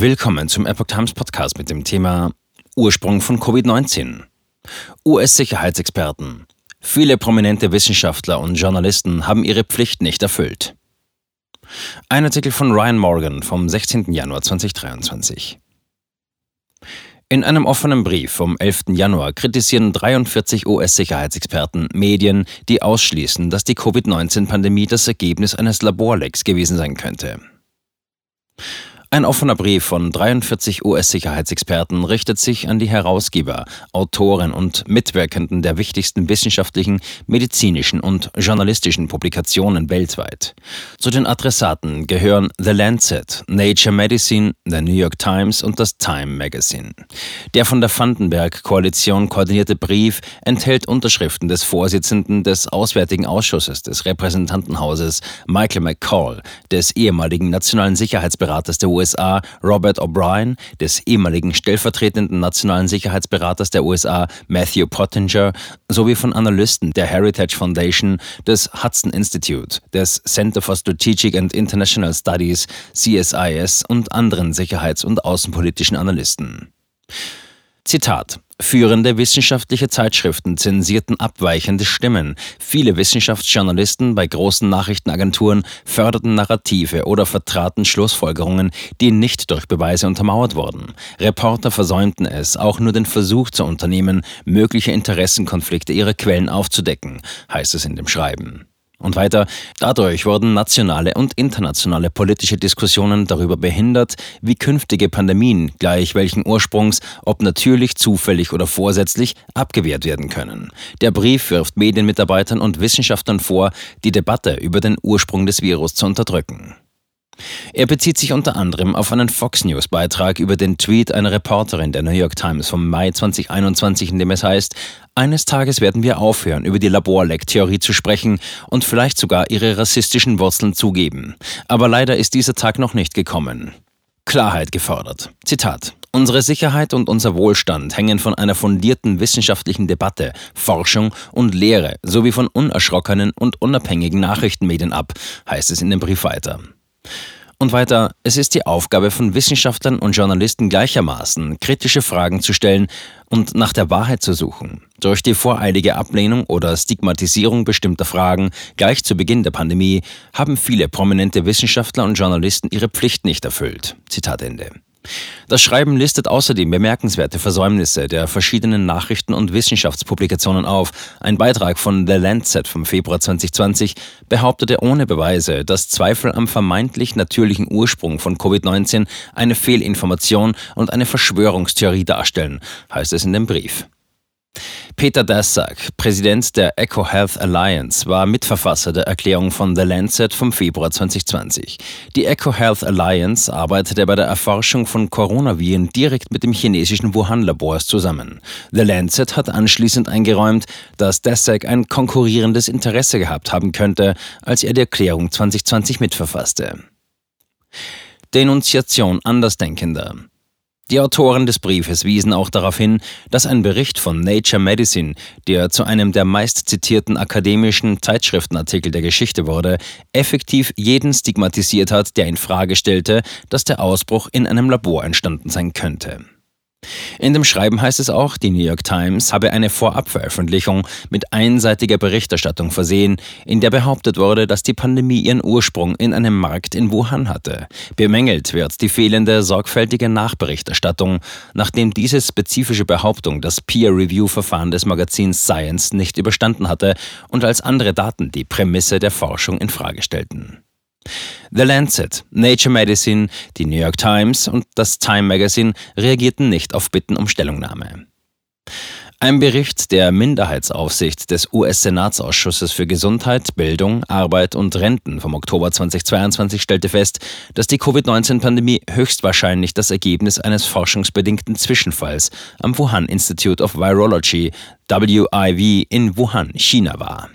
Willkommen zum Epoch Times Podcast mit dem Thema Ursprung von Covid-19. US-Sicherheitsexperten. Viele prominente Wissenschaftler und Journalisten haben ihre Pflicht nicht erfüllt. Ein Artikel von Ryan Morgan vom 16. Januar 2023. In einem offenen Brief vom 11. Januar kritisieren 43 US-Sicherheitsexperten Medien, die ausschließen, dass die Covid-19-Pandemie das Ergebnis eines Laborlecks gewesen sein könnte. Ein offener Brief von 43 US-Sicherheitsexperten richtet sich an die Herausgeber, Autoren und Mitwirkenden der wichtigsten wissenschaftlichen, medizinischen und journalistischen Publikationen weltweit. Zu den Adressaten gehören The Lancet, Nature Medicine, The New York Times und das Time Magazine. Der von der Vandenberg-Koalition koordinierte Brief enthält Unterschriften des Vorsitzenden des Auswärtigen Ausschusses des Repräsentantenhauses, Michael McCall, des ehemaligen Nationalen Sicherheitsberaters der USA USA Robert O'Brien, des ehemaligen stellvertretenden nationalen Sicherheitsberaters der USA Matthew Pottinger sowie von Analysten der Heritage Foundation, des Hudson Institute, des Center for Strategic and International Studies CSIS und anderen sicherheits- und außenpolitischen Analysten. Zitat Führende wissenschaftliche Zeitschriften zensierten abweichende Stimmen. Viele Wissenschaftsjournalisten bei großen Nachrichtenagenturen förderten Narrative oder vertraten Schlussfolgerungen, die nicht durch Beweise untermauert wurden. Reporter versäumten es, auch nur den Versuch zu unternehmen, mögliche Interessenkonflikte ihrer Quellen aufzudecken, heißt es in dem Schreiben. Und weiter, dadurch wurden nationale und internationale politische Diskussionen darüber behindert, wie künftige Pandemien, gleich welchen Ursprungs, ob natürlich, zufällig oder vorsätzlich, abgewehrt werden können. Der Brief wirft Medienmitarbeitern und Wissenschaftlern vor, die Debatte über den Ursprung des Virus zu unterdrücken. Er bezieht sich unter anderem auf einen Fox News Beitrag über den Tweet einer Reporterin der New York Times vom Mai 2021, in dem es heißt, eines Tages werden wir aufhören, über die Laborleck-Theorie zu sprechen und vielleicht sogar ihre rassistischen Wurzeln zugeben. Aber leider ist dieser Tag noch nicht gekommen. Klarheit gefordert. Zitat. Unsere Sicherheit und unser Wohlstand hängen von einer fundierten wissenschaftlichen Debatte, Forschung und Lehre sowie von unerschrockenen und unabhängigen Nachrichtenmedien ab, heißt es in dem Brief weiter. Und weiter, es ist die Aufgabe von Wissenschaftlern und Journalisten gleichermaßen, kritische Fragen zu stellen und nach der Wahrheit zu suchen. Durch die voreilige Ablehnung oder Stigmatisierung bestimmter Fragen gleich zu Beginn der Pandemie haben viele prominente Wissenschaftler und Journalisten ihre Pflicht nicht erfüllt. Zitat Ende. Das Schreiben listet außerdem bemerkenswerte Versäumnisse der verschiedenen Nachrichten- und Wissenschaftspublikationen auf. Ein Beitrag von The Lancet vom Februar 2020 behauptete ohne Beweise, dass Zweifel am vermeintlich natürlichen Ursprung von Covid-19 eine Fehlinformation und eine Verschwörungstheorie darstellen, heißt es in dem Brief. Peter Daszak, Präsident der Eco Health Alliance, war Mitverfasser der Erklärung von The Lancet vom Februar 2020. Die Eco Health Alliance arbeitete bei der Erforschung von Coronaviren direkt mit dem chinesischen Wuhan-Labors zusammen. The Lancet hat anschließend eingeräumt, dass Daszak ein konkurrierendes Interesse gehabt haben könnte, als er die Erklärung 2020 mitverfasste. Denunziation Andersdenkender. Die Autoren des Briefes wiesen auch darauf hin, dass ein Bericht von Nature Medicine, der zu einem der meistzitierten akademischen Zeitschriftenartikel der Geschichte wurde, effektiv jeden stigmatisiert hat, der in Frage stellte, dass der Ausbruch in einem Labor entstanden sein könnte. In dem Schreiben heißt es auch, die New York Times habe eine Vorabveröffentlichung mit einseitiger Berichterstattung versehen, in der behauptet wurde, dass die Pandemie ihren Ursprung in einem Markt in Wuhan hatte. Bemängelt wird die fehlende sorgfältige Nachberichterstattung, nachdem diese spezifische Behauptung das Peer-Review-Verfahren des Magazins Science nicht überstanden hatte und als andere Daten die Prämisse der Forschung in Frage stellten. The Lancet, Nature Medicine, die New York Times und das Time Magazine reagierten nicht auf Bitten um Stellungnahme. Ein Bericht der Minderheitsaufsicht des US-Senatsausschusses für Gesundheit, Bildung, Arbeit und Renten vom Oktober 2022 stellte fest, dass die Covid-19-Pandemie höchstwahrscheinlich das Ergebnis eines forschungsbedingten Zwischenfalls am Wuhan Institute of Virology, WIV, in Wuhan, China war.